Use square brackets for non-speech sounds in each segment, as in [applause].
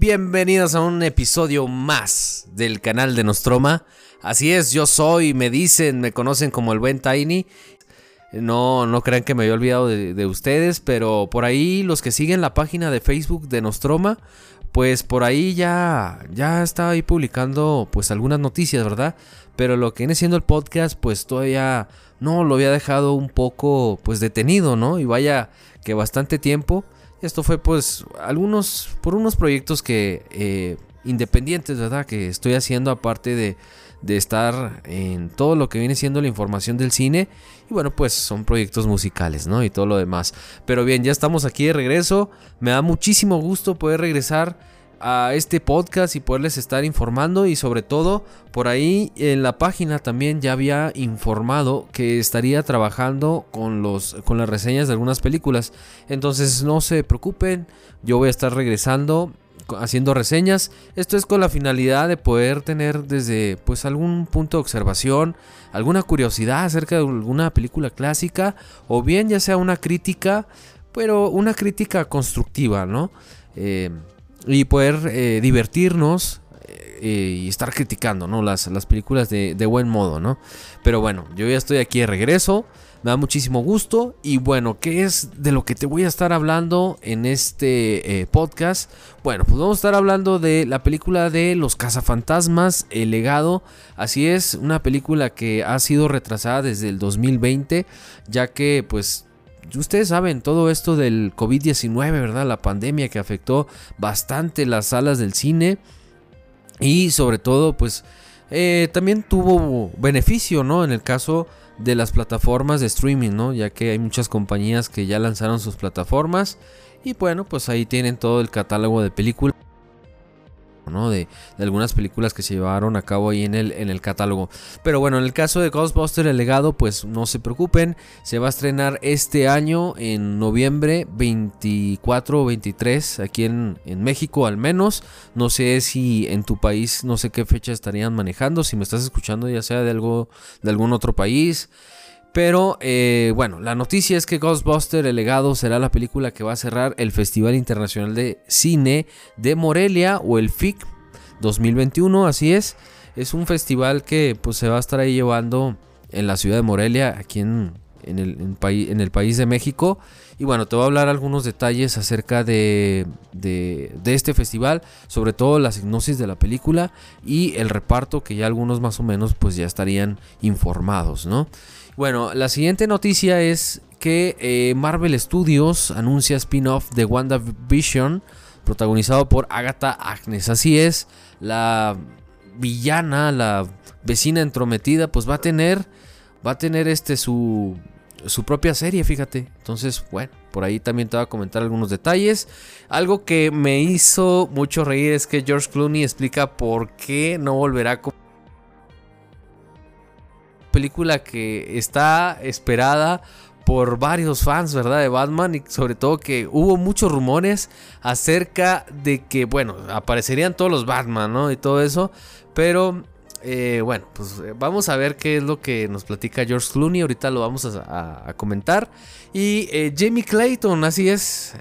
Bienvenidos a un episodio más del canal de Nostroma. Así es, yo soy, me dicen, me conocen como el buen Tiny. No, no crean que me había olvidado de, ustedes, pero por ahí los que siguen la página de Facebook de Nostroma, pues por ahí ya, ya está ahí publicando pues algunas noticias, ¿verdad? Pero lo que viene siendo el podcast, pues todavía no lo había dejado un poco pues detenido, ¿no? Y vaya que bastante tiempo. Esto fue pues algunos, por unos proyectos que eh, independientes, ¿verdad? Que estoy haciendo aparte de, de estar en todo lo que viene siendo la información del cine. Y bueno, pues son proyectos musicales, ¿no? Y todo lo demás. Pero bien, ya estamos aquí de regreso. Me da muchísimo gusto poder regresar a este podcast y poderles estar informando y sobre todo por ahí en la página también ya había informado que estaría trabajando con los con las reseñas de algunas películas. Entonces no se preocupen, yo voy a estar regresando haciendo reseñas. Esto es con la finalidad de poder tener desde pues algún punto de observación, alguna curiosidad acerca de alguna película clásica o bien ya sea una crítica, pero una crítica constructiva, ¿no? Eh, y poder eh, divertirnos eh, y estar criticando ¿no? las, las películas de, buen modo. ¿no? Pero bueno, yo ya estoy aquí de regreso. Me da muchísimo gusto. Y bueno, ¿qué es de lo que te voy a estar hablando en este eh, podcast? Bueno, pues vamos a estar hablando de la película de Los cazafantasmas, El legado. Así es, una película que ha sido retrasada desde el 2020, ya que pues ustedes saben, todo esto del COVID-19, ¿verdad? La pandemia que afectó bastante las salas del cine. Y sobre todo, pues eh, también tuvo beneficio, ¿no? En el caso de las plataformas de streaming, ¿no? Ya que hay muchas compañías que ya lanzaron sus plataformas. Y bueno, pues ahí tienen todo el catálogo de películas. De, algunas películas que se llevaron a cabo ahí en el, en el catálogo. Pero bueno, en el caso de Ghostbusters El legado, pues no se preocupen, se va a estrenar este año en noviembre 24 o 23, aquí en, México al menos. No sé si en tu país, no sé qué fecha estarían manejando, si me estás escuchando ya sea de, algo, de algún otro país. Pero eh, bueno, la noticia es que Ghostbuster El legado será la película que va a cerrar el Festival Internacional de Cine de Morelia o el FIC 2021, así es. Es un festival que pues se va a estar ahí llevando en la ciudad de Morelia, aquí en, el, en el, país de México. Y bueno, te voy a hablar algunos detalles acerca de, de, de, este festival, sobre todo la hipnosis de la película y el reparto que ya algunos más o menos pues ya estarían informados, ¿no? Bueno, la siguiente noticia es que eh, Marvel Studios anuncia spin-off de WandaVision protagonizado por Agatha Agnes. Así es, la villana, la vecina entrometida, pues va a tener, va a tener este su, su propia serie, fíjate. Entonces, bueno, por ahí también te voy a comentar algunos detalles. Algo que me hizo mucho reír es que George Clooney explica por qué no volverá como película que está esperada por varios fans, ¿verdad? De Batman y sobre todo que hubo muchos rumores acerca de que, bueno, aparecerían todos los Batman, ¿no? Y todo eso, pero eh, bueno, pues eh, vamos a ver qué es lo que nos platica George Clooney, ahorita lo vamos a, comentar. Y eh, Jamie Clayton, así es,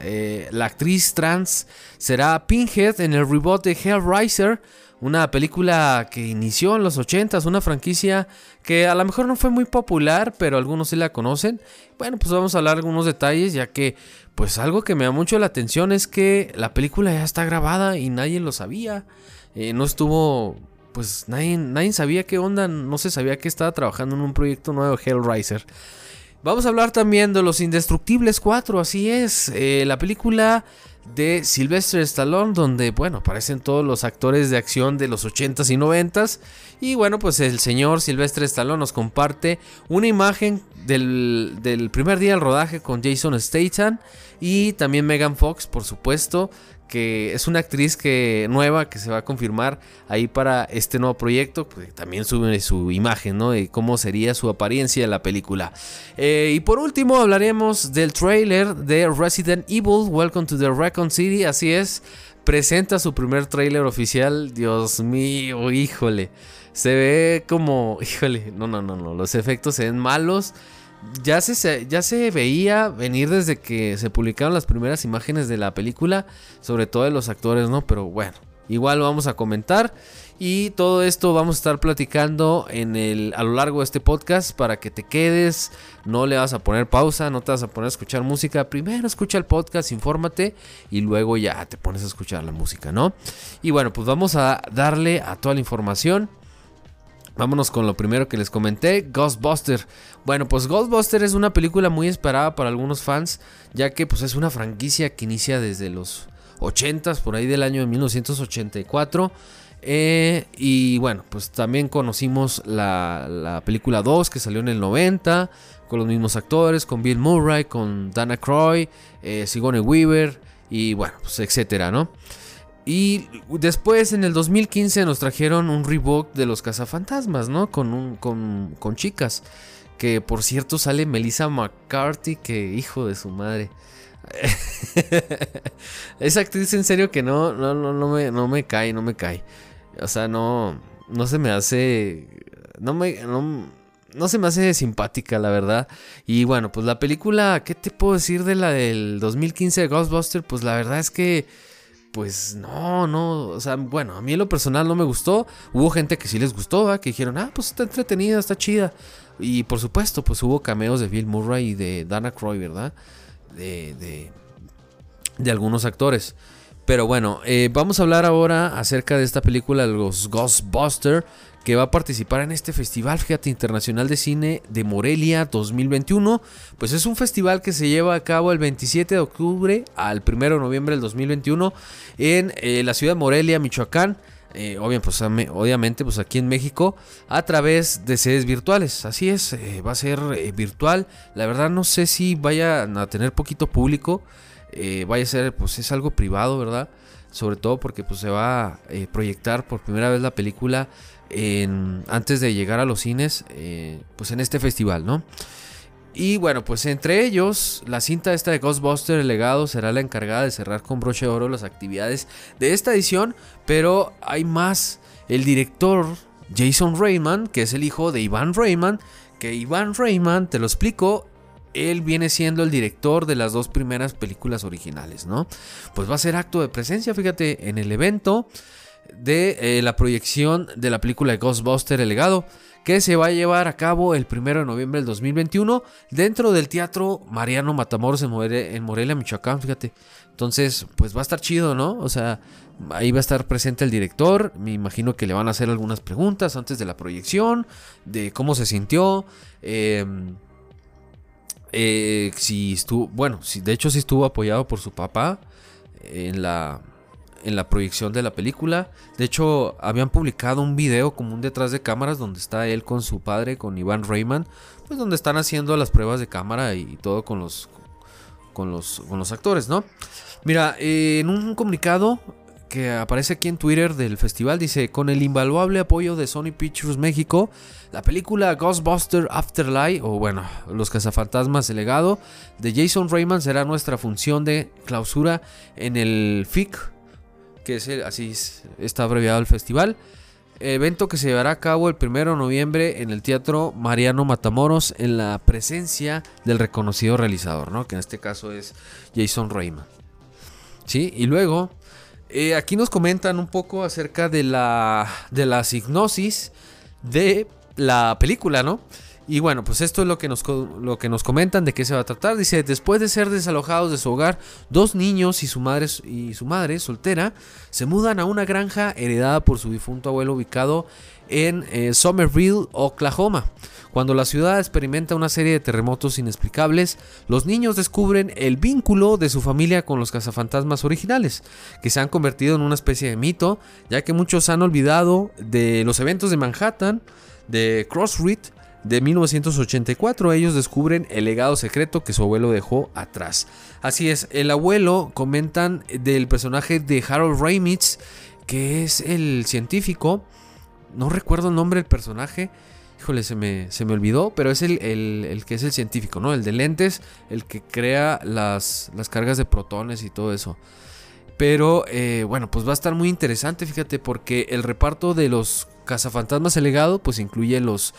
la actriz trans, será Pinhead en el reboot de Hellraiser una película que inició en los 80s, una franquicia que a lo mejor no fue muy popular, pero algunos sí la conocen. Bueno, pues vamos a hablar de algunos detalles, ya que pues algo que me da mucho la atención es que la película ya está grabada y nadie lo sabía. Eh, no estuvo, pues nadie, nadie sabía qué onda, no se sabía que estaba trabajando en un proyecto nuevo Hellraiser. Vamos a hablar también de Los Indestructibles 4, así es, eh, la película de Sylvester Stallone, donde, bueno, aparecen todos los actores de acción de los 80s y 90s. Y bueno, pues el señor Sylvester Stallone nos comparte una imagen del, del primer día del rodaje con Jason Statham y también Megan Fox, por supuesto, que es una actriz que nueva que se va a confirmar ahí para este nuevo proyecto. Pues, también sube su imagen, ¿no? De cómo sería su apariencia en la película. Eh, y por último hablaremos del trailer de Resident Evil, Welcome to the Recon City. Así es, presenta su primer trailer oficial. Dios mío, híjole. Se ve como, híjole, no, no, no, no. Los efectos se ven malos. Ya se, ya se veía venir desde que se publicaron las primeras imágenes de la película, sobre todo de los actores, ¿no? Pero bueno, igual vamos a comentar. Y todo esto vamos a estar platicando en el, a lo largo de este podcast para que te quedes, no le vas a poner pausa, no te vas a poner a escuchar música. Primero escucha el podcast, infórmate y luego ya te pones a escuchar la música, ¿no? Y bueno, pues vamos a darle a toda la información. Vámonos con lo primero que les comenté, Ghostbuster. Bueno, pues Ghostbuster es una película muy esperada para algunos fans, ya que pues es una franquicia que inicia desde los 80s, por ahí del año de 1984. Eh, y bueno, pues también conocimos la, película 2 que salió en el 90, con los mismos actores, con Bill Murray, con Dana Croy, eh, Sigourney Weaver y bueno, pues etcétera, ¿no? Y después en el 2015 nos trajeron un reboot de los cazafantasmas, ¿no? Con, un, con, con chicas. Que por cierto sale Melissa McCarthy, que hijo de su madre. [laughs] Esa actriz en serio que no, no, no, no, me, no me cae, no me cae. O sea, no, no se me hace, no me, no, se me hace simpática, la verdad. Y bueno, pues la película, ¿qué te puedo decir de la del 2015 de Ghostbusters? Pues la verdad es que, pues no, no, o sea, bueno, a mí en lo personal no me gustó. Hubo gente que sí les gustó, que dijeron, ah, pues está entretenida, está chida. Y por supuesto, pues hubo cameos de Bill Murray y de Dana Croy, ¿verdad? De, de, de algunos actores. Pero bueno, eh, vamos a hablar ahora acerca de esta película, los Ghostbusters, que va a participar en este festival, fíjate, internacional de cine de Morelia 2021. Pues es un festival que se lleva a cabo el 27 de octubre al 1 de noviembre del 2021 en eh, la ciudad de Morelia, Michoacán. Eh, pues, obviamente, pues aquí en México, a través de sedes virtuales. Así es, va a ser virtual. La verdad no sé si vaya a tener poquito público. Eh, vaya a ser, pues es algo privado, ¿verdad? Sobre todo porque pues se va a eh, proyectar por primera vez la película antes de llegar a los cines, eh, pues en este festival, ¿no? Y bueno, pues entre ellos, la cinta esta de Ghostbuster, el legado, será la encargada de cerrar con broche de oro las actividades de esta edición, pero hay más. El director Jason Rayman, que es el hijo de Ivan Rayman, que Ivan Rayman, te lo explico, él viene siendo el director de las dos primeras películas originales, ¿no? Pues va a ser acto de presencia, fíjate, en el evento de eh, la proyección de la película de Ghostbuster El legado, que se va a llevar a cabo el 1 de noviembre del 2021 dentro del Teatro Mariano Matamoros en en Morelia, Michoacán, fíjate. Entonces, pues va a estar chido, ¿no? O sea, ahí va a estar presente el director, me imagino que le van a hacer algunas preguntas antes de la proyección, de cómo se sintió. Eh, eh, si estuvo, bueno, si, de hecho sí estuvo apoyado por su papá en la, en la proyección de la película. De hecho, habían publicado un video como un detrás de cámaras donde está él con su padre, con Iván Rayman, pues donde están haciendo las pruebas de cámara y todo con los, con los, con los actores, ¿no? Mira, eh, en un comunicado que aparece aquí en Twitter del festival dice, con el invaluable apoyo de Sony Pictures México, la película Ghostbuster Afterlife, o bueno, Los cazafantasmas el legado, de Jason Rayman será nuestra función de clausura en el FIC, que es así está abreviado el festival. Evento que se llevará a cabo el 1 de noviembre en el Teatro Mariano Matamoros en la presencia del reconocido realizador, ¿no? que en este caso es Jason Rayman. ¿Sí? Y luego eh, aquí nos comentan un poco acerca de la, de la signosis de la película, ¿no? Y bueno, pues esto es lo que, nos, lo que nos comentan de qué se va a tratar. Dice, después de ser desalojados de su hogar, dos niños y su madre, y su madre soltera se mudan a una granja heredada por su difunto abuelo ubicado en eh, Somerville, Oklahoma. Cuando la ciudad experimenta una serie de terremotos inexplicables, los niños descubren el vínculo de su familia con los cazafantasmas originales, que se han convertido en una especie de mito, ya que muchos han olvidado de los eventos de Manhattan, de Crossreed, de 1984. Ellos descubren el legado secreto que su abuelo dejó atrás. Así es, el abuelo comentan del personaje de Harold Ramitz, que es el científico. No recuerdo el nombre del personaje. Híjole, se me, se me olvidó, pero es el, que es el científico, ¿no? El de lentes, el que crea las, las cargas de protones y todo eso. Pero eh, bueno, pues va a estar muy interesante, fíjate, porque el reparto de los cazafantasmas el legado, pues incluye los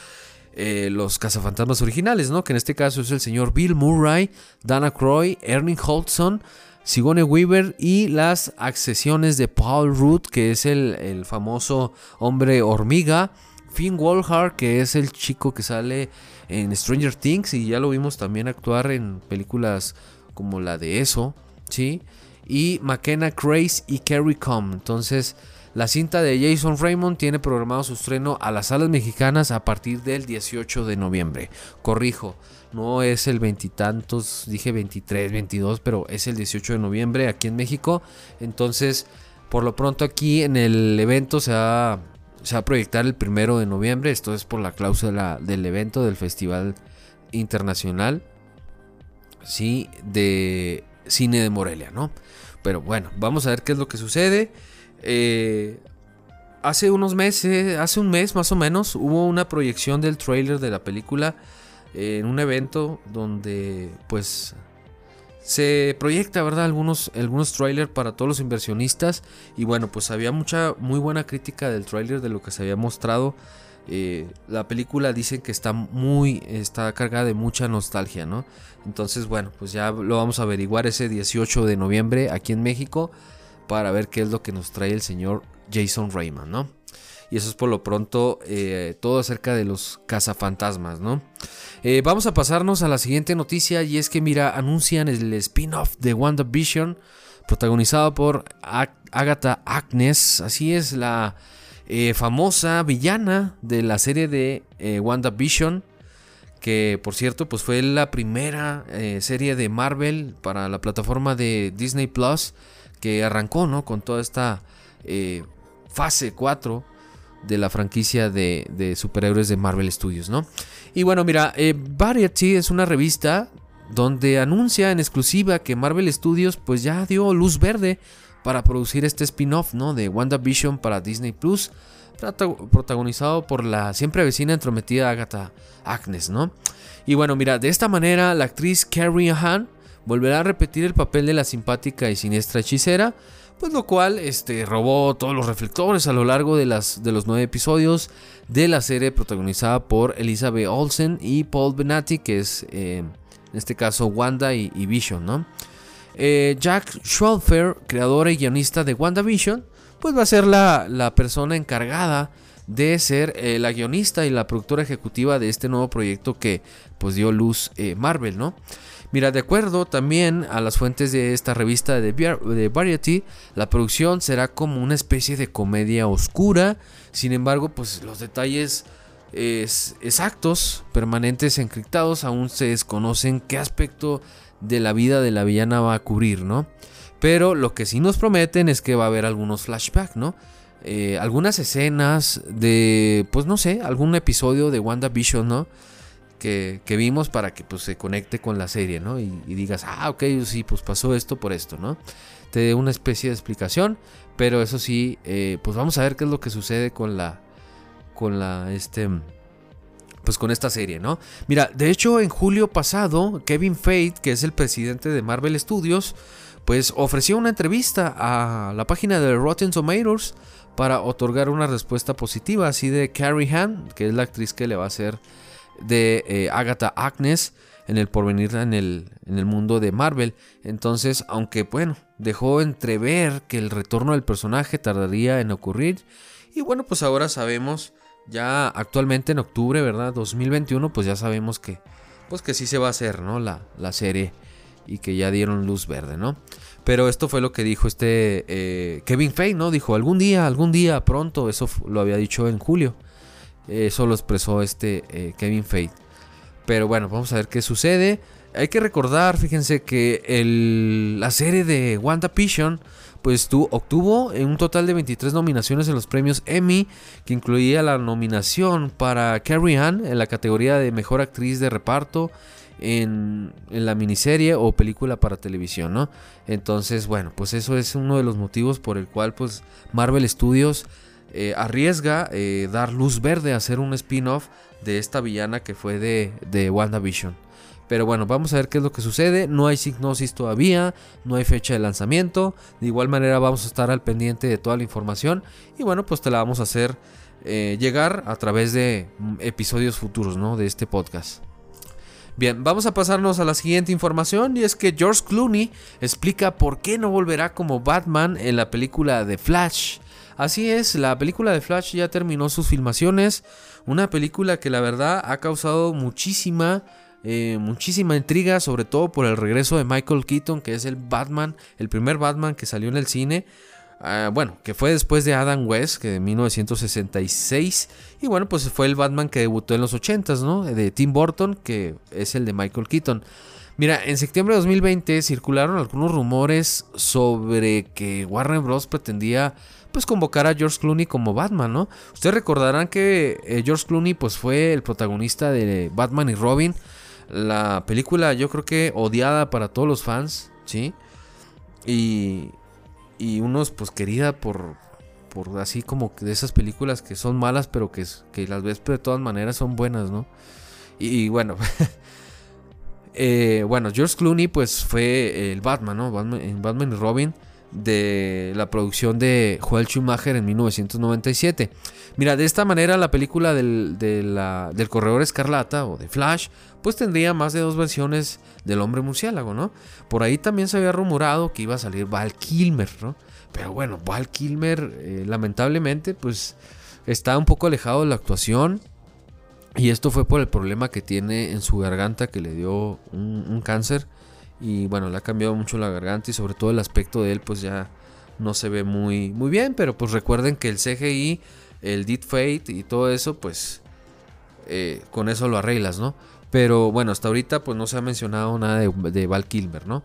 eh, los cazafantasmas originales, ¿no? Que en este caso es el señor Bill Murray, Dana Croy, Ernie Holtzon, Sigourney Weaver y las accesiones de Paul Rudd, que es el, el famoso hombre hormiga. Finn Wolfhard, que es el chico que sale en Stranger Things y ya lo vimos también actuar en películas como la de eso, ¿sí? Y McKenna Craze y Carrie Com. Entonces, la cinta de Jason Raymond tiene programado su estreno a las salas mexicanas a partir del 18 de noviembre. Corrijo, no es el veintitantos, dije 23, 22, pero es el 18 de noviembre aquí en México. Entonces, por lo pronto aquí en el evento se va, se va a proyectar el primero de noviembre. Esto es por la cláusula del evento del Festival Internacional ¿sí? de Cine de Morelia, ¿no? Pero bueno, vamos a ver qué es lo que sucede. Eh, hace unos meses, hace un mes más o menos, hubo una proyección del trailer de la película en un evento donde pues se proyecta, ¿verdad? Algunos, algunos trailers para todos los inversionistas. Y bueno, pues había mucha, muy buena crítica del trailer de lo que se había mostrado. Eh, la película dicen que está muy, está cargada de mucha nostalgia, ¿no? Entonces, bueno, pues ya lo vamos a averiguar ese 18 de noviembre aquí en México para ver qué es lo que nos trae el señor Jason Raymond, ¿no? Y eso es por lo pronto eh, todo acerca de los cazafantasmas, ¿no? Eh, vamos a pasarnos a la siguiente noticia y es que, mira, anuncian el spin-off de WandaVision, protagonizado por Agatha Agnes, así es la eh, famosa villana de la serie de WandaVision, que por cierto, pues fue la primera serie de Marvel para la plataforma de Disney Plus que arrancó, ¿no? Con toda esta fase 4 de la franquicia de, superhéroes de Marvel Studios, ¿no? Y bueno, mira, eh, Variety es una revista donde anuncia en exclusiva que Marvel Studios pues ya dio luz verde para producir este spin-off, ¿no? De WandaVision para Disney Plus, protagonizado por la siempre vecina entrometida Agatha Agnes, ¿no? Y bueno, mira, de esta manera la actriz Carrie Han volverá a repetir el papel de la simpática y siniestra hechicera, pues lo cual este, robó todos los reflectores a lo largo de, las, de los nueve episodios de la serie protagonizada por Elizabeth Olsen y Paul Benatti, que es eh, en este caso Wanda y, Vision, ¿no? Eh, Jack Schwalfer, creador y guionista de WandaVision, pues va a ser la, persona encargada de ser eh, la guionista y la productora ejecutiva de este nuevo proyecto que pues dio luz Marvel, ¿no? Mira, de acuerdo también a las fuentes de esta revista de Variety, la producción será como una especie de comedia oscura. Sin embargo, pues los detalles exactos, permanentes, encriptados, aún se desconocen qué aspecto de la vida de la villana va a cubrir, ¿no? Pero lo que sí nos prometen es que va a haber algunos flashbacks, ¿no? Eh, algunas escenas de, pues no sé, algún episodio de WandaVision, ¿no? Que, vimos para que pues, se conecte con la serie, ¿no? Y, digas, ah, ok, sí, pues pasó esto por esto, ¿no? Te dé una especie de explicación, pero eso sí, eh, pues vamos a ver qué es lo que sucede con la, con la, este, pues con esta serie, ¿no? Mira, de hecho en julio pasado, Kevin Feige, que es el presidente de Marvel Studios, pues ofreció una entrevista a la página de Rotten Tomatoes para otorgar una respuesta positiva, así de Carrie Han, que es la actriz que le va a hacer de eh, Agatha Agnes en el porvenir en el, en el mundo de Marvel. Entonces, aunque bueno, dejó entrever que el retorno del personaje tardaría en ocurrir. Y bueno, pues ahora sabemos, ya actualmente en octubre, ¿verdad? 2021, pues ya sabemos que, pues que sí se va a hacer, ¿no? La, la serie y que ya dieron luz verde, ¿no? Pero esto fue lo que dijo este eh, Kevin Feige, ¿no? Dijo, algún día, algún día, pronto, eso lo había dicho en julio. Eso lo expresó este eh, Kevin Feige. Pero bueno, vamos a ver qué sucede. Hay que recordar, fíjense que la serie de WandaVision pues tu, obtuvo un total de 23 nominaciones en los premios Emmy, que incluía la nominación para Carrie Ann en la categoría de Mejor Actriz de Reparto en, en, la miniserie o película para televisión, ¿no? Entonces, bueno, pues eso es uno de los motivos por el cual pues Marvel Studios eh, arriesga eh, dar luz verde a hacer un spin-off de esta villana que fue de, de WandaVision. Pero bueno, vamos a ver qué es lo que sucede. No hay signosis todavía, no hay fecha de lanzamiento. De igual manera vamos a estar al pendiente de toda la información. Y bueno, pues te la vamos a hacer eh, llegar a través de mm, episodios futuros ¿no? de este podcast. Bien, vamos a pasarnos a la siguiente información y es que George Clooney explica por qué no volverá como Batman en la película de Flash. Así es, la película de Flash ya terminó sus filmaciones, una película que la verdad ha causado muchísima eh, muchísima intriga, sobre todo por el regreso de Michael Keaton, que es el Batman, el primer Batman que salió en el cine. Ah, bueno, que fue después de Adam West, que de 1966. Y bueno, pues fue el Batman que debutó en los 80s, ¿no? De Tim Burton, que es el de Michael Keaton. Mira, en septiembre de 2020 circularon algunos rumores sobre que Warner Bros. pretendía pues convocar a George Clooney como Batman, ¿no? Ustedes recordarán que eh, George Clooney pues fue el protagonista de Batman y Robin la película yo creo que odiada para todos los fans, ¿sí? Y, y unos pues querida por, por así como de esas películas que son malas pero que, que las ves de todas maneras son buenas, ¿no? Y, bueno, [laughs] eh, bueno, George Clooney pues fue el Batman, ¿no? Batman, Batman y Robin de la producción de Joel Schumacher en 1997. Mira, de esta manera la película del, del Corredor Escarlata o de Flash, pues tendría más de dos versiones del hombre murciélago, ¿no? Por ahí también se había rumorado que iba a salir Val Kilmer, ¿no? Pero bueno, Val Kilmer eh, lamentablemente pues está un poco alejado de la actuación. Y esto fue por el problema que tiene en su garganta que le dio un cáncer y bueno, le ha cambiado mucho la garganta y sobre todo el aspecto de él pues ya no se ve muy, muy bien. Pero pues recuerden que el CGI, el Deep Fate y todo eso pues eh, con eso lo arreglas, ¿no? Pero bueno, hasta ahorita pues no se ha mencionado nada de, Val Kilmer, ¿no?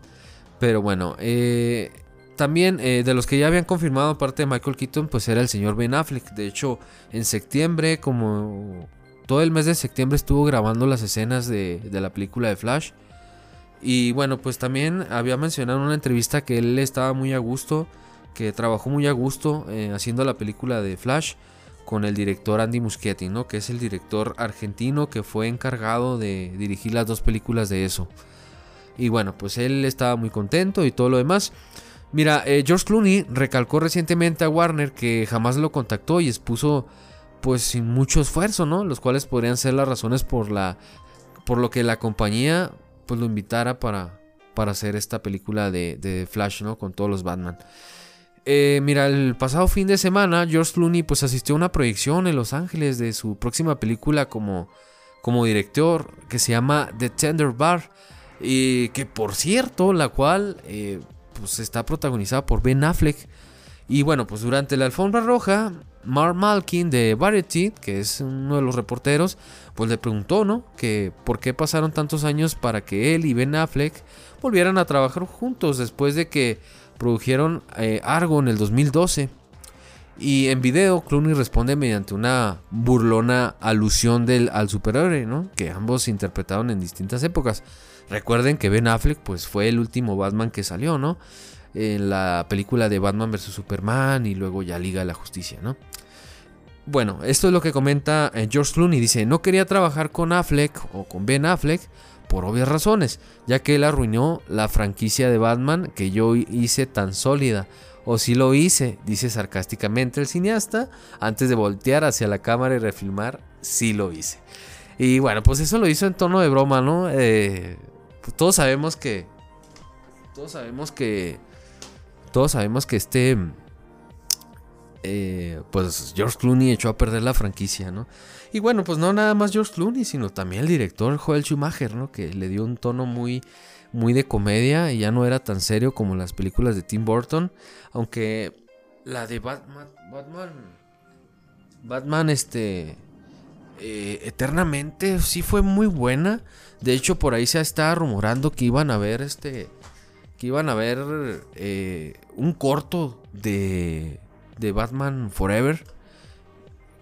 Pero bueno, eh, también eh, de los que ya habían confirmado aparte de Michael Keaton pues era el señor Ben Affleck. De hecho en septiembre como todo el mes de septiembre estuvo grabando las escenas de, de la película de Flash. Y bueno, pues también había mencionado en una entrevista que él estaba muy a gusto, que trabajó muy a gusto eh, haciendo la película de Flash con el director Andy Muschietti, ¿no? que es el director argentino que fue encargado de dirigir las dos películas de eso. Y bueno, pues él estaba muy contento y todo lo demás. Mira, eh, George Clooney recalcó recientemente a Warner que jamás lo contactó y expuso pues sin mucho esfuerzo, ¿no? Los cuales podrían ser las razones por la por lo que la compañía pues lo invitara para, para hacer esta película de, Flash, ¿no? Con todos los Batman. Eh, mira, el pasado fin de semana George Clooney pues asistió a una proyección en Los Ángeles de su próxima película como, como director que se llama The Tender Bar y que por cierto la cual eh, pues está protagonizada por Ben Affleck y bueno pues durante la alfombra roja Mark Malkin de Variety que es uno de los reporteros pues le preguntó, ¿no? Que por qué pasaron tantos años para que él y Ben Affleck volvieran a trabajar juntos después de que produjeron eh, Argo en el 2012. Y en video, Clooney responde mediante una burlona alusión del, al superhéroe, ¿no? Que ambos interpretaron en distintas épocas. Recuerden que Ben Affleck pues, fue el último Batman que salió, ¿no? En la película de Batman vs. Superman y luego ya Liga de la Justicia, ¿no? Bueno, esto es lo que comenta eh, George Clooney. Dice, no quería trabajar con Affleck o con Ben Affleck por obvias razones, ya que él arruinó la franquicia de Batman que yo hice tan sólida. O si lo hice, dice sarcásticamente el cineasta, antes de voltear hacia la cámara y refilmar, sí lo hice. Y bueno, pues eso lo hizo en tono de broma, ¿no? Eh, pues todos sabemos que... Todos sabemos que... Todos sabemos que este eh, pues George Clooney echó a perder la franquicia, ¿no? Y bueno, pues no nada más George Clooney, sino también el director Joel Schumacher, ¿no? Que le dio un tono muy, muy de comedia y ya no era tan serio como las películas de Tim Burton, aunque la de Batman, Batman, este, eh, eternamente sí fue muy buena. De hecho, por ahí se está rumorando que iban a ver este, que iban a ver eh, un corto de de Batman Forever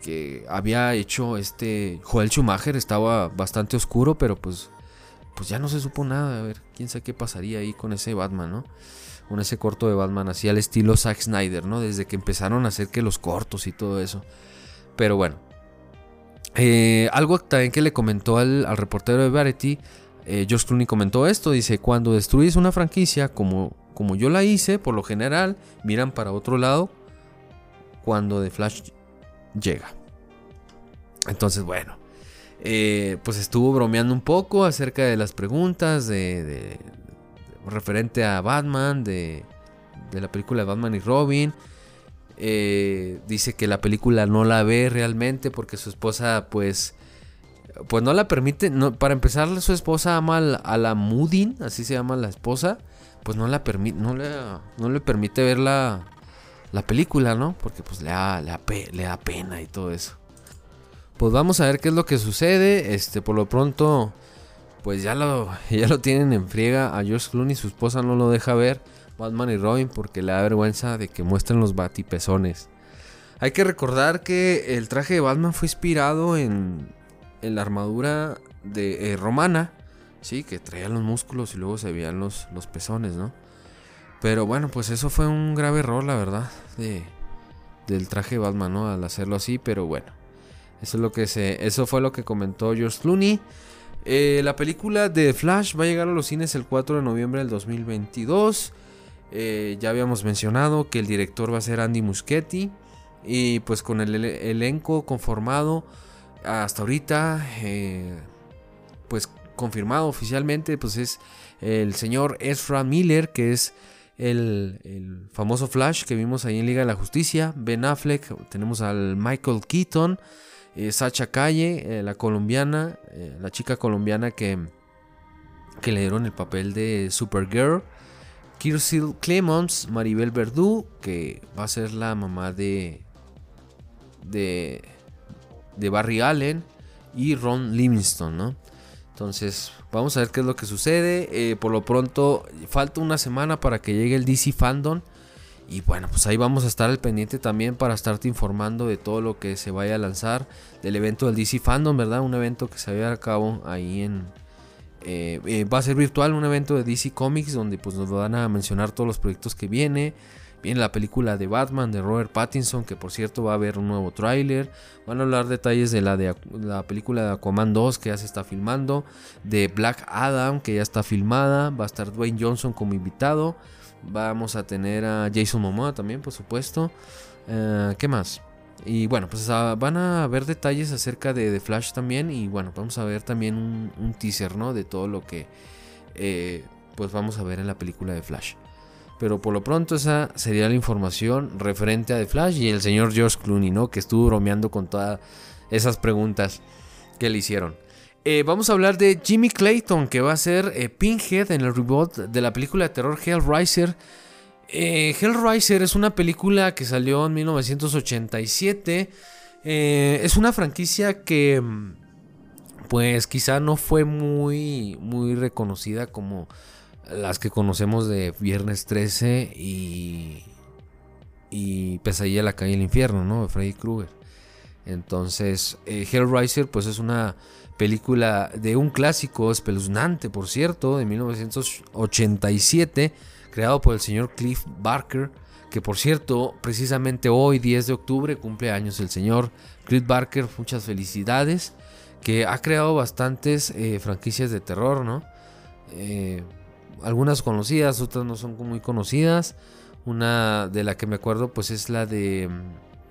que había hecho este Joel Schumacher estaba bastante oscuro, pero pues pues ya no se supo nada, a ver, quién sabe qué pasaría ahí con ese Batman, ¿no? Con ese corto de Batman así al estilo Zack Snyder, ¿no? Desde que empezaron a hacer que los cortos y todo eso. Pero bueno. Eh, algo también que le comentó al, reportero de Variety, eh, Josh Clooney comentó esto, dice, cuando destruyes una franquicia como, como yo la hice, por lo general, miran para otro lado cuando The Flash llega. Entonces, bueno, eh, pues estuvo bromeando un poco acerca de las preguntas de, referente a Batman, de, de, la película de Batman y Robin. Eh, dice que la película no la ve realmente porque su esposa, pues, pues no la permite. No, para empezar, su esposa ama a la Mudin, así se llama la esposa. Pues no la permite, no le, no le permite ver la, la película, ¿no? Porque pues le da, le da pena y todo eso. Pues vamos a ver qué es lo que sucede. Este, por lo pronto, pues ya lo, [laughs] ya lo tienen en friega. A George Clooney, su esposa no lo deja ver. Batman y Robin porque le da vergüenza de que muestren los batipezones. Hay que recordar que el traje de Batman fue inspirado en, en la armadura de eh, romana, sí, que traía los músculos y luego se veían los, los pezones, ¿no? Pero bueno, pues eso fue un grave error, la verdad, de, del traje de Batman, ¿no? Al hacerlo así, pero bueno. Eso, es lo que se, eso fue lo que comentó George Clooney. Eh, la película de Flash va a llegar a los cines el 4 de noviembre del 2022. Eh, ya habíamos mencionado que el director va a ser Andy Muschietti. Y pues con el elenco conformado hasta ahorita, eh, pues confirmado oficialmente, pues es el señor Ezra Miller, que es el, famoso Flash que vimos ahí en Liga de la Justicia, Ben Affleck, tenemos al Michael Keaton, eh, Sacha Calle, eh, la colombiana, eh, la chica colombiana que, que le dieron el papel de Supergirl. Kirsil Clemons, Maribel Verdú, que va a ser la mamá de, de, de Barry Allen y Ron Livingston, ¿no? Entonces, vamos a ver qué es lo que sucede. por lo pronto, falta una semana para que llegue el DC Fandom. Y bueno, pues ahí vamos a estar al pendiente también para estarte informando de todo lo que se vaya a lanzar del evento del DC Fandom, ¿verdad? Un evento que se va a cabo ahí en... Eh, eh, va a ser virtual, un evento de DC Comics donde pues nos van a mencionar todos los proyectos que viene. Viene la película de Batman de Robert Pattinson, que por cierto va a haber un nuevo tráiler. Van a hablar detalles de la, de la película de Aquaman 2 que ya se está filmando. De Black Adam que ya está filmada. Va a estar Dwayne Johnson como invitado. Vamos a tener a Jason Momoa también, por supuesto. Eh, ¿Qué más? Y bueno, pues ah, van a ver detalles acerca de, Flash también. Y bueno, vamos a ver también un, teaser, ¿no? De todo lo que eh, pues vamos a ver en la película de Flash. Pero por lo pronto esa sería la información referente a The Flash y el señor George Clooney, ¿no? Que estuvo bromeando con todas esas preguntas que le hicieron. Eh, vamos a hablar de Jimmy Clayton, que va a ser eh, Pinhead en el reboot de la película de terror Hellraiser. Eh, Hellraiser es una película que salió en 1987. es una franquicia que, mm, pues, quizá no fue muy, muy reconocida como las que conocemos de Viernes 13 y, y Pesadilla la calle del infierno, ¿no? De Freddy Krueger. Entonces, Hellraiser, pues, es una película de un clásico espeluznante, por cierto, de 1987, creado por el señor Cliff Barker, que por cierto, precisamente hoy, 10 de octubre, cumple años el señor Cliff Barker, muchas felicidades, que ha creado bastantes eh, franquicias de terror, ¿no? Eh, algunas conocidas, otras no son muy conocidas. Una de la que me acuerdo, pues es la de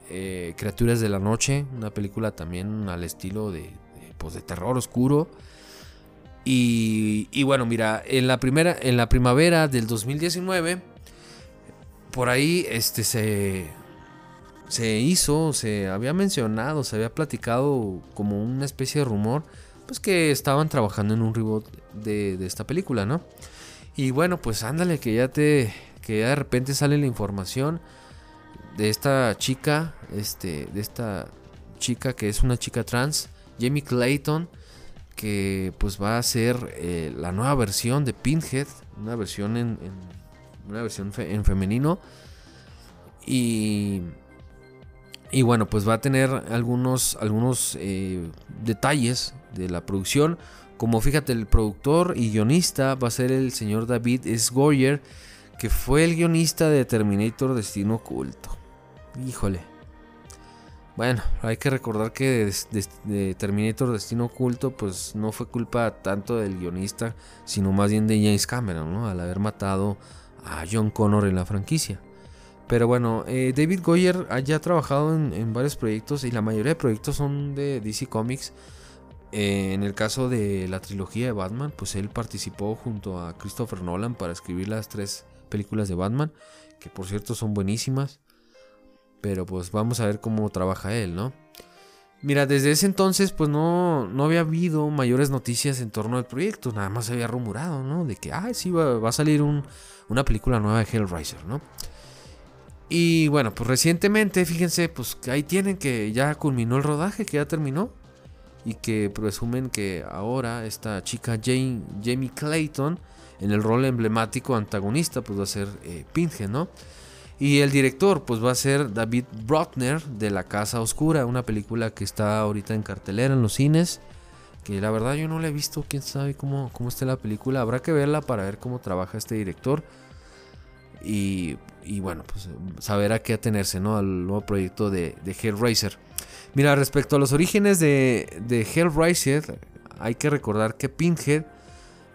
eh, Criaturas de la Noche, una película también al estilo de, pues, de terror oscuro. Y, bueno, mira, en la primera, en la primavera del 2019, por ahí este se, se hizo, se había mencionado, se había platicado como una especie de rumor, pues que estaban trabajando en un reboot de, de esta película, ¿no? Y bueno, pues ándale, que ya te, que ya de repente sale la información de esta chica, este, de esta chica que es una chica trans, Jamie Clayton, que pues va a ser eh, la nueva versión de Pinhead, una versión en, una versión en femenino. Y y bueno pues va a tener algunos algunos eh, detalles de la producción como fíjate el productor y guionista va a ser el señor David S. Goyer que fue el guionista de Terminator Destino Oculto híjole bueno, hay que recordar que de, Terminator Destino Oculto pues no fue culpa tanto del guionista, sino más bien de James Cameron. Al haber matado a John Connor en la franquicia. Pero bueno, eh, David Goyer ya ha trabajado en, varios proyectos y la mayoría de proyectos son de DC Comics. Eh, en el caso de la trilogía de Batman, pues él participó junto a Christopher Nolan para escribir las tres películas de Batman, que por cierto son buenísimas. Pero pues vamos a ver cómo trabaja él, ¿no? Mira, desde ese entonces pues no, no había habido mayores noticias en torno al proyecto, nada más se había rumorado, ¿no? De que, ah, sí, va, a salir una película nueva de Hellraiser, ¿no? Y bueno, pues recientemente, fíjense, pues ahí tienen que ya culminó el rodaje, que ya terminó. Y que presumen que ahora esta chica Jane, Jamie Clayton, en el rol emblemático antagonista, pues va a ser eh, Pinhead, ¿no? Y el director, pues va a ser David Brotner de La Casa Oscura, una película que está ahorita en cartelera en los cines. Que la verdad yo no la he visto, quién sabe cómo, cómo está la película. Habrá que verla para ver cómo trabaja este director. Y, bueno, pues saber a qué atenerse, ¿no? Al nuevo proyecto de, de Hellraiser. Mira, respecto a los orígenes de, Hellraiser, hay que recordar que Pinhead,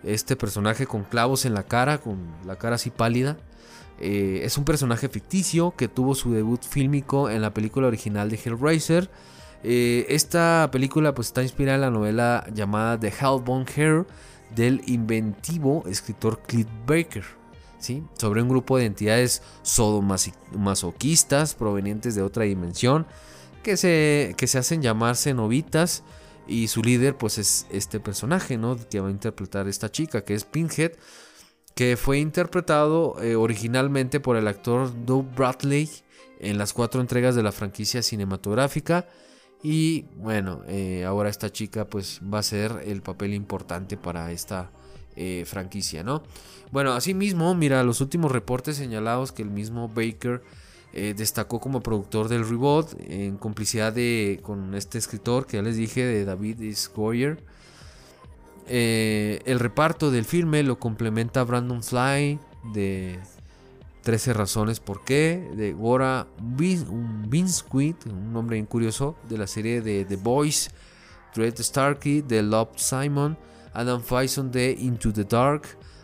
este personaje con clavos en la cara, con la cara así pálida, eh, es un personaje ficticio que tuvo su debut fílmico en la película original de Hellraiser. Eh, esta película pues, está inspirada en la novela llamada The Hellbound Hair del inventivo escritor Cliff Baker. Sobre un grupo de entidades sodomasoquistas provenientes de otra dimensión que se, que se hacen llamarse novitas. Y su líder pues es este personaje ¿no? que va a interpretar esta chica que es Pinhead que fue interpretado eh, originalmente por el actor Doug Bradley en las cuatro entregas de la franquicia cinematográfica. Y bueno, eh, ahora esta chica pues va a ser el papel importante para esta eh, franquicia, ¿no? Bueno, asimismo, mira, los últimos reportes señalados que el mismo Baker destacó como productor del reboot en complicidad de, con este escritor que ya les dije, de David S. Goyer. Eh, el reparto del filme lo complementa Brandon Fly de 13 razones por qué, de Gora Vinsquit, un nombre bien curioso, de la serie de The Boys, Dread Starkey de Love Simon, Adam Faison de Into the Dark,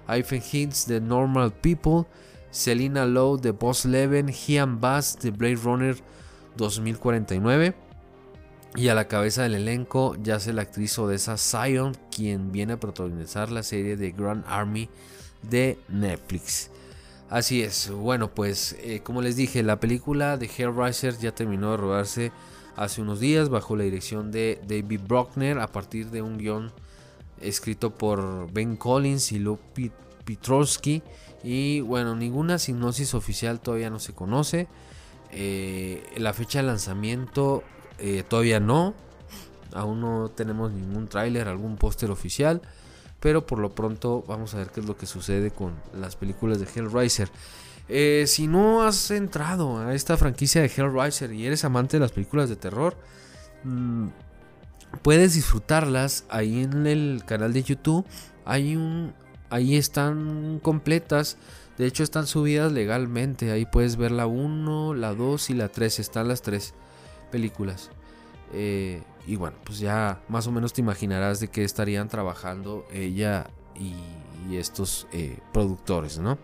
Ivan Hintz de Normal People, Selina Lowe de Boss Leven, Ian Bass de Blade Runner 2049. Y a la cabeza del elenco yace la actriz Odessa Zion, quien viene a protagonizar la serie de Grand Army de Netflix. Así es, bueno pues eh, como les dije, la película de Hellraiser ya terminó de rodarse hace unos días bajo la dirección de David Brockner a partir de un guion escrito por Ben Collins y Luke Petrowski. Y bueno, ninguna sinopsis oficial todavía no se conoce. Eh, la fecha de lanzamiento eh, todavía no. Aún no tenemos ningún tráiler, algún póster oficial. Pero por lo pronto vamos a ver qué es lo que sucede con las películas de Hellraiser. Eh, si no has entrado a esta franquicia de Hellraiser y eres amante de las películas de terror, mm, puedes disfrutarlas ahí en el canal de YouTube. Hay un, ahí están completas. De hecho, están subidas legalmente. Ahí puedes ver la 1, la 2 y la 3. Están las 3 películas. Eh, y bueno, pues ya más o menos te imaginarás de qué estarían trabajando ella y, estos eh, productores, ¿no?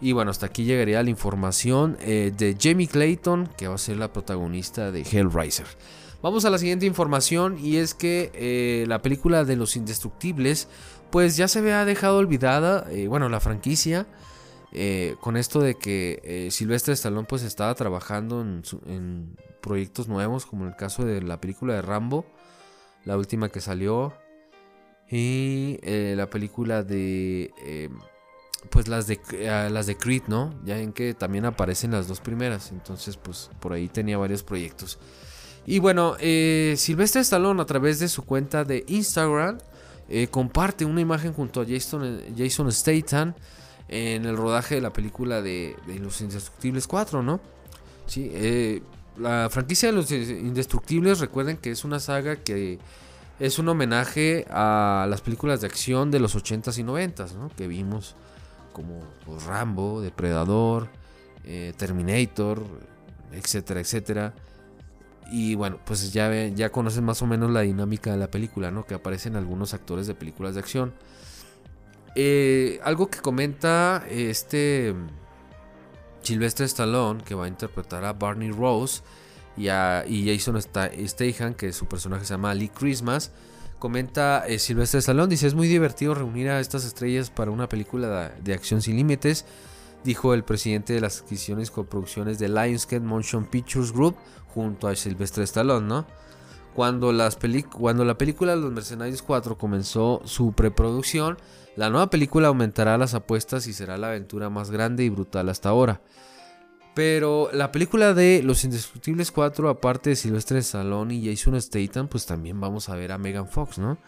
Y bueno, hasta aquí llegaría la información eh, de Jamie Clayton, que va a ser la protagonista de Hellraiser. Vamos a la siguiente información y es que la película de los indestructibles, pues ya se había dejado olvidada, bueno, la franquicia. con esto de que Silvestre Stallone pues estaba trabajando en, en proyectos nuevos, como el caso de la película de Rambo, la última que salió, y eh, la película de, eh, pues las de, eh, las de Creed, ¿no? Ya en que también aparecen las dos primeras, entonces pues por ahí tenía varios proyectos. Y bueno, Silvestre Stallone a través de su cuenta de Instagram comparte una imagen junto a Jason, Jason Statham en el rodaje de la película de, Los Indestructibles 4, ¿no? Sí, eh, la franquicia de los Indestructibles, recuerden que es una saga que es un homenaje a las películas de acción de los 80s y 90s, ¿no? Que vimos como pues, Rambo, Depredador, eh, Terminator, etcétera, etcétera. Y bueno, pues ya, ya conocen más o menos la dinámica de la película, ¿no? Que aparecen algunos actores de películas de acción. Eh, algo que comenta este Sylvester Stallone, que va a interpretar a Barney Rose, y, a, y Jason Statham, que su personaje se llama Lee Christmas. Comenta eh, Sylvester Stallone, dice, es muy divertido reunir a estas estrellas para una película de, acción sin límites, dijo el presidente de las adquisiciones y coproducciones de Lionsgate Motion Pictures Group junto a Sylvester Stallone, ¿no? Cuando, las cuando la película Los Mercenarios 4 comenzó su preproducción, la nueva película aumentará las apuestas y será la aventura más grande y brutal hasta ahora. Pero la película de Los Indestructibles 4, aparte de Silvestre Stallone y Jason Statham, pues también vamos a ver a Megan Fox, ¿no?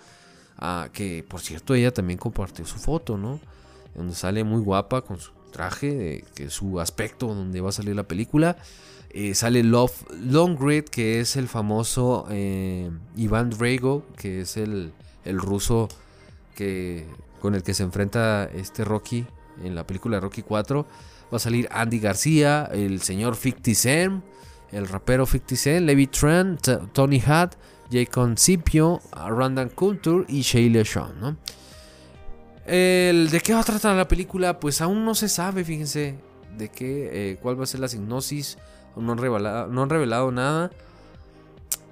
Ah, que por cierto ella también compartió su foto, ¿no? Donde sale muy guapa con su traje, que es su aspecto donde va a salir la película. Eh, sale Love Longrid, que es el famoso eh, Iván Drago, que es el, el ruso que, con el que se enfrenta este Rocky en la película Rocky 4. Va a salir Andy García, el señor 50 Cent, el rapero 50 Cent, Levi Trent, Tony Hatt, Jacob Cipio, Randall Culture y Shayla Sean, ¿no? El, ¿De qué va a tratar la película? Pues aún no se sabe, fíjense, de qué, eh, cuál va a ser la signosis. No han revelado, no han revelado nada.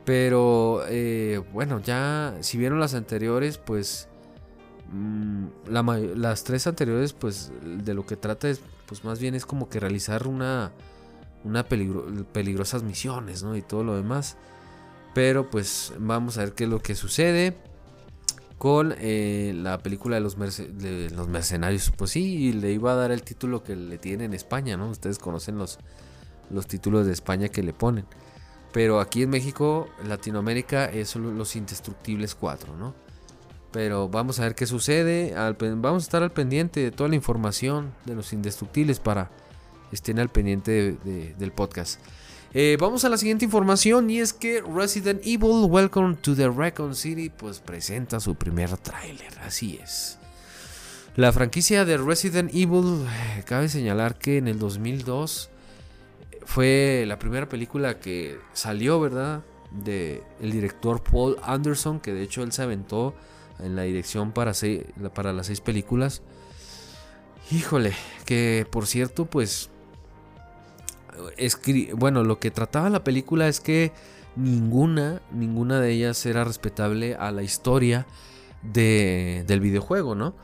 Pero eh, bueno, ya si vieron las anteriores, pues mm, las tres anteriores, pues de lo que trata es pues más bien es como que realizar una, una peligrosas misiones, ¿no? Y todo lo demás. Pero pues vamos a ver qué es lo que sucede con eh, la película de los, mercenarios. Pues sí, le iba a dar el título que le tiene en España, ¿no? Ustedes conocen los, los títulos de España que le ponen. Pero aquí en México, Latinoamérica, es los indestructibles 4, ¿no? Pero vamos a ver qué sucede. vamos a estar al pendiente de toda la información de los indestructibles para estén al pendiente del podcast. Eh, vamos a la siguiente información y es que Resident Evil Welcome to the Recon City pues presenta su primer tráiler, así es. La franquicia de Resident Evil, eh, cabe señalar que en el 2002 fue la primera película que salió, ¿verdad? De el director Paul Anderson, que de hecho él se aventó en la dirección para, para las seis películas. Híjole, que por cierto, pues... Bueno, lo que trataba la película es que ninguna, ninguna de ellas era respetable a la historia de, del videojuego, ¿no?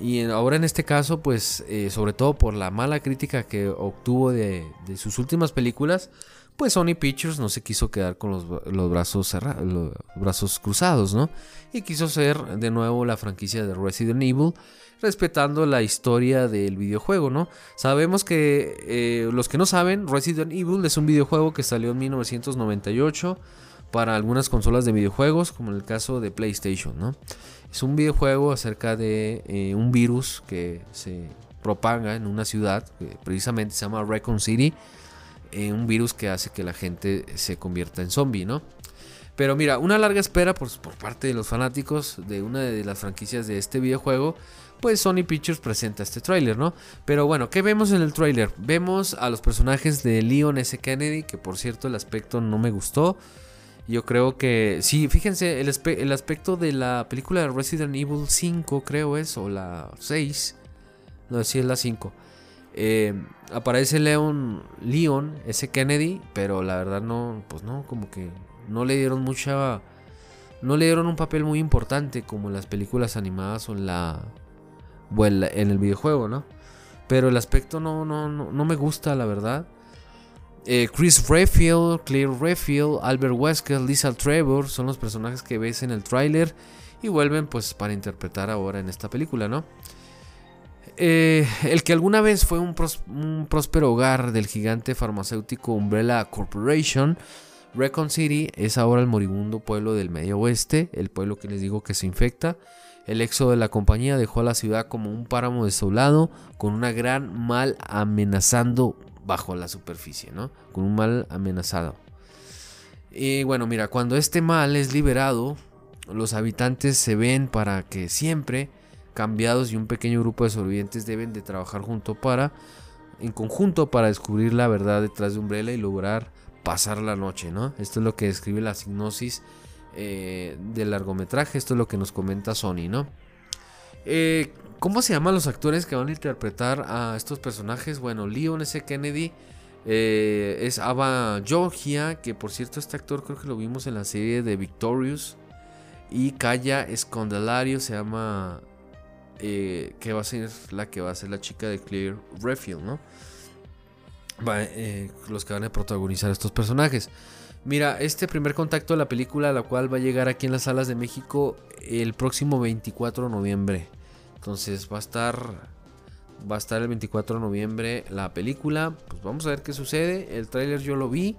Y ahora en este caso, pues, eh, sobre todo por la mala crítica que obtuvo de, sus últimas películas, pues Sony Pictures no se quiso quedar con los, brazos cerrados, los brazos cruzados, ¿no? Y quiso ser de nuevo la franquicia de Resident Evil, respetando la historia del videojuego, ¿no? Sabemos que eh, los que no saben, Resident Evil es un videojuego que salió en 1998 para algunas consolas de videojuegos, como en el caso de PlayStation, ¿no? Es un videojuego acerca de eh, un virus que se propaga en una ciudad, precisamente se llama Recon City eh, un virus que hace que la gente se convierta en zombie, ¿no? Pero mira, una larga espera por, parte de los fanáticos de una de las franquicias de este videojuego, pues Sony Pictures presenta este tráiler, ¿no? Pero bueno, ¿qué vemos en el tráiler? Vemos a los personajes de Leon S. Kennedy, que por cierto el aspecto no me gustó. Yo creo que, sí, fíjense, el, aspecto de la película de Resident Evil 5, creo es, o la 6. No, sí es la 5. Eh, aparece Leon, Leon, ese Kennedy, pero la verdad no, pues no, como que no le dieron mucha, no le dieron un papel muy importante como en las películas animadas o en la, en el videojuego, ¿no? Pero el aspecto no, no, no, me gusta, la verdad. Eh, Chris Redfield, Claire Redfield, Albert Wesker, Lisa Trevor son los personajes que ves en el tráiler y vuelven pues para interpretar ahora en esta película, ¿no? Eh, el que alguna vez fue un, próspero hogar del gigante farmacéutico Umbrella Corporation, Recon City es ahora el moribundo pueblo del medio oeste, el pueblo que les digo que se infecta. El éxodo de la compañía dejó a la ciudad como un páramo desolado, con una gran mal amenazando bajo la superficie, ¿no? Con un mal amenazado. Y bueno, mira, cuando este mal es liberado, los habitantes se ven para que siempre cambiados y un pequeño grupo de sobrevivientes deben de trabajar junto para, en conjunto para descubrir la verdad detrás de Umbrella y lograr pasar la noche, ¿no? Esto es lo que describe la signosis eh, del largometraje, esto es lo que nos comenta Sony, ¿no? Eh, ¿Cómo se llaman los actores que van a interpretar a estos personajes? Bueno, Leon S. Kennedy eh, es Ava Georgia, que por cierto este actor creo que lo vimos en la serie de Victorious. Y Kaya Escondelario se llama... Eh, que va a ser la que va a ser la chica de Claire Redfield, ¿no? los que van a protagonizar estos personajes. Mira, este primer contacto de la película, la cual va a llegar aquí en las salas de México el próximo 24 de noviembre. Entonces va a estar va a estar el 24 de noviembre la película. Pues vamos a ver qué sucede. El tráiler yo lo vi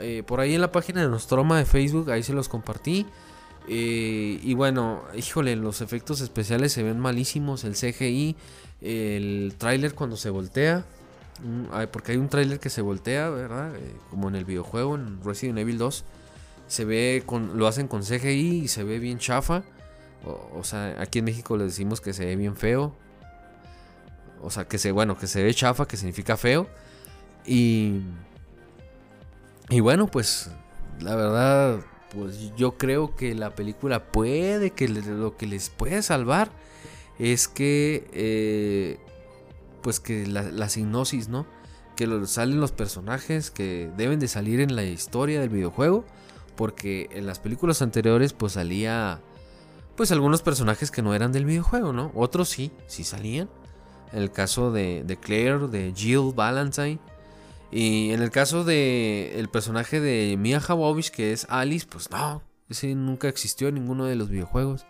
eh, por ahí en la página de Nostroma de Facebook, ahí se los compartí. Eh, y bueno, híjole, los efectos especiales se ven malísimos. El CGI, el tráiler cuando se voltea. Porque hay un tráiler que se voltea, ¿verdad? Eh, como en el videojuego, en Resident Evil 2. Se ve, lo hacen con CGI y se ve bien chafa. O, sea, aquí en México le decimos que se ve bien feo. O sea, que se, bueno, que se ve chafa, que significa feo. Y, y bueno, pues la verdad, pues yo creo que la película puede, que lo que les puede salvar es que eh, pues que la, la hipnosis, ¿no? Que salen los personajes que deben de salir en la historia del videojuego. Porque en las películas anteriores pues salía pues algunos personajes que no eran del videojuego, ¿no? Otros sí, sí salían. En el caso de, de Claire, de Jill Valentine. Y en el caso de el personaje de Mia Jovovich, que es Alice, pues no, ese nunca existió en ninguno de los videojuegos.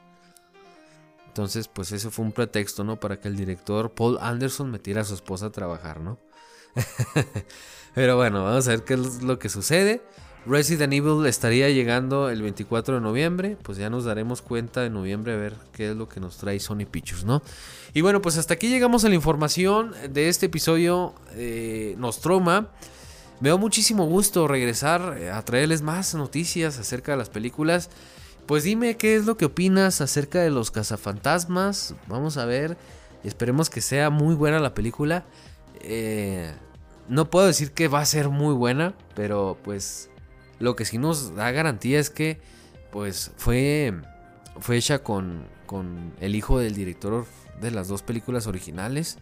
Entonces, pues eso fue un pretexto, ¿no? Para que el director Paul Anderson metiera a su esposa a trabajar, ¿no? [laughs] Pero bueno, vamos a ver qué es lo que sucede. Resident Evil estaría llegando el 24 de noviembre. Pues ya nos daremos cuenta en noviembre a ver qué es lo que nos trae Sony Pictures, ¿no? Y bueno, pues hasta aquí llegamos a la información de este episodio eh, Nostroma. Me da muchísimo gusto regresar a traerles más noticias acerca de las películas. Pues dime qué es lo que opinas acerca de los cazafantasmas. Vamos a ver. Esperemos que sea muy buena la película. Eh, no puedo decir que va a ser muy buena, pero pues lo que sí nos da garantía es que pues fue, fue hecha con, con el hijo del director de las dos películas originales.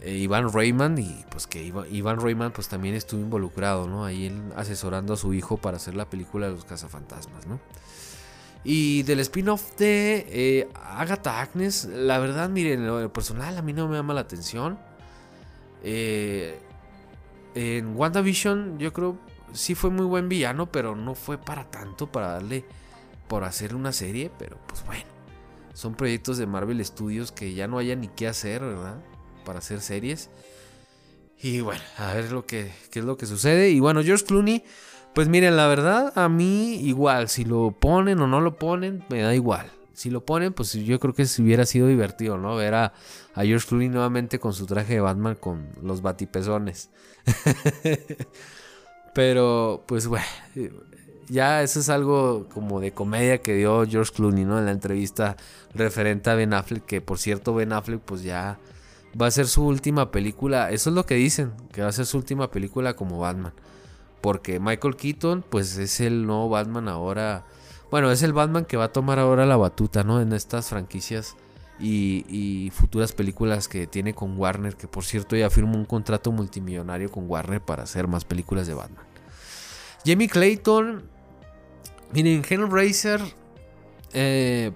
Eh, Iván Rayman y pues que Iván Rayman pues también estuvo involucrado, ¿no? Ahí asesorando a su hijo para hacer la película de los cazafantasmas, ¿no? Y del spin-off de eh, Agatha Agnes, la verdad, miren, en lo personal a mí no me llama la atención. Eh, en WandaVision yo creo sí fue muy buen villano, pero no fue para tanto, para darle por hacer una serie, pero pues bueno. Son proyectos de Marvel Studios que ya no haya ni qué hacer, ¿verdad? Para hacer series. Y bueno, a ver lo que, qué es lo que sucede. Y bueno, George Clooney pues miren, la verdad, a mí igual, si lo ponen o no lo ponen, me da igual. Si lo ponen, pues yo creo que si hubiera sido divertido, ¿no? Ver a, George Clooney nuevamente con su traje de Batman con los batipezones. [laughs] Pero, pues bueno, ya eso es algo como de comedia que dio George Clooney, ¿no? En la entrevista referente a Ben Affleck, que por cierto Ben Affleck pues ya va a ser su última película, eso es lo que dicen, que va a ser su última película como Batman. Porque Michael Keaton, pues es el nuevo Batman ahora. Bueno, es el Batman que va a tomar ahora la batuta, ¿no? En estas franquicias y, futuras películas que tiene con Warner. Que por cierto ya firmó un contrato multimillonario con Warner para hacer más películas de Batman. Jamie Clayton. Miren, Hellraiser. Eh,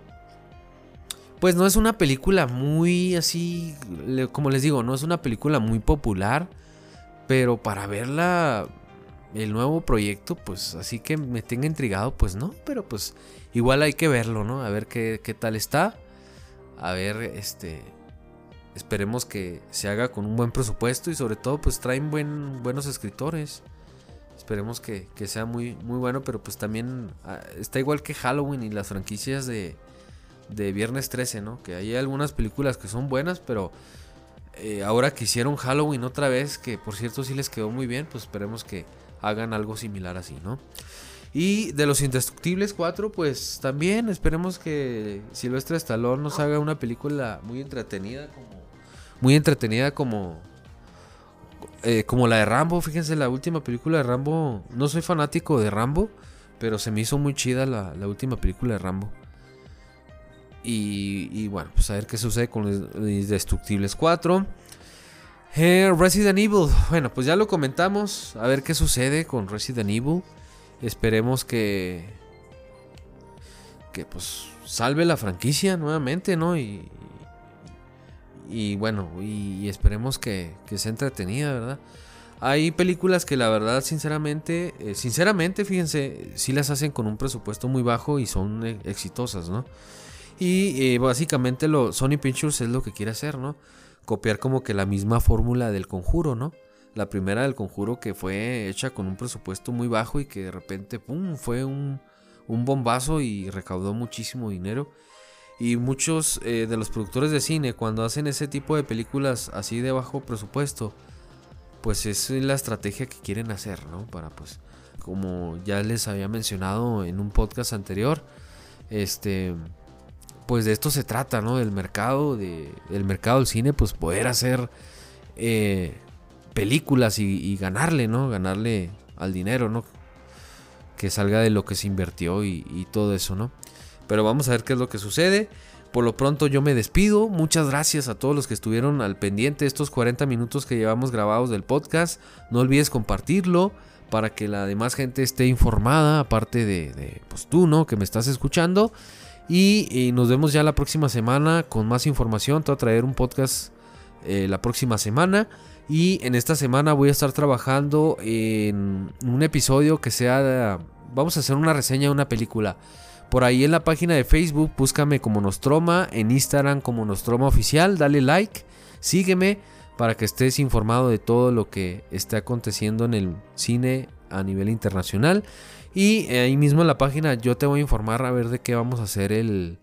pues no es una película muy así. Como les digo, no es una película muy popular. Pero para verla el nuevo proyecto, pues así que me tenga intrigado, pues no, pero pues igual hay que verlo, ¿no? A ver qué, tal está. A ver, este, esperemos que se haga con un buen presupuesto y sobre todo pues traen buen, buenos escritores. Esperemos que, sea muy, muy bueno, pero pues también ah, está igual que Halloween y las franquicias de, de Viernes 13, ¿no? Que hay algunas películas que son buenas, pero eh, ahora que hicieron Halloween otra vez, que por cierto sí les quedó muy bien, pues esperemos que, hagan algo similar así, ¿no? Y de los Indestructibles 4, pues también esperemos que Silvestre Stallone nos haga una película muy entretenida, como, muy entretenida como, eh, como la de Rambo. Fíjense, la última película de Rambo, no soy fanático de Rambo, pero se me hizo muy chida la, última película de Rambo. Y, bueno, pues a ver qué sucede con los Indestructibles 4. Eh, Resident Evil, bueno, pues ya lo comentamos. A ver qué sucede con Resident Evil. Esperemos que. Que pues salve la franquicia nuevamente, ¿no? Y. Y bueno, y, esperemos que, sea entretenida, ¿verdad? Hay películas que la verdad, sinceramente, eh, sinceramente, fíjense, sí las hacen con un presupuesto muy bajo y son eh, exitosas, ¿no? Y básicamente lo, Sony Pictures es lo que quiere hacer, ¿no? Copiar como que la misma fórmula del conjuro, ¿no? La primera del conjuro que fue hecha con un presupuesto muy bajo y que de repente, ¡pum!, fue un, un bombazo y recaudó muchísimo dinero. Y muchos eh, de los productores de cine, cuando hacen ese tipo de películas así de bajo presupuesto, pues es la estrategia que quieren hacer, ¿no? Para pues, como ya les había mencionado en un podcast anterior, este pues de esto se trata, ¿no? Del mercado, de, del mercado del cine, pues poder hacer eh, películas y, ganarle, ¿no? Ganarle al dinero, ¿no? Que salga de lo que se invirtió y, y todo eso, ¿no? Pero vamos a ver qué es lo que sucede. Por lo pronto yo me despido. Muchas gracias a todos los que estuvieron al pendiente estos 40 minutos que llevamos grabados del podcast. No olvides compartirlo para que la demás gente esté informada, aparte de, de pues tú, ¿no? Que me estás escuchando. Y, nos vemos ya la próxima semana con más información. Te voy a traer un podcast eh, la próxima semana. Y en esta semana voy a estar trabajando en un episodio que sea... vamos a hacer una reseña de una película. Por ahí en la página de Facebook, búscame como Nostroma, en Instagram como Nostroma Oficial, dale like, sígueme para que estés informado de todo lo que está aconteciendo en el cine a nivel internacional. Y ahí mismo en la página yo te voy a informar a ver de qué vamos a hacer el,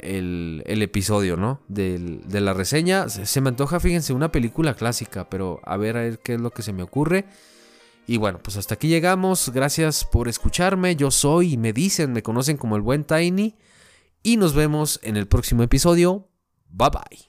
el, episodio, ¿no? de la reseña. Se, me antoja, fíjense, una película clásica, pero a ver, a ver qué es lo que se me ocurre. Y bueno, pues hasta aquí llegamos. Gracias por escucharme. Yo soy, me dicen, me conocen como el buen Tiny. Y nos vemos en el próximo episodio. Bye bye.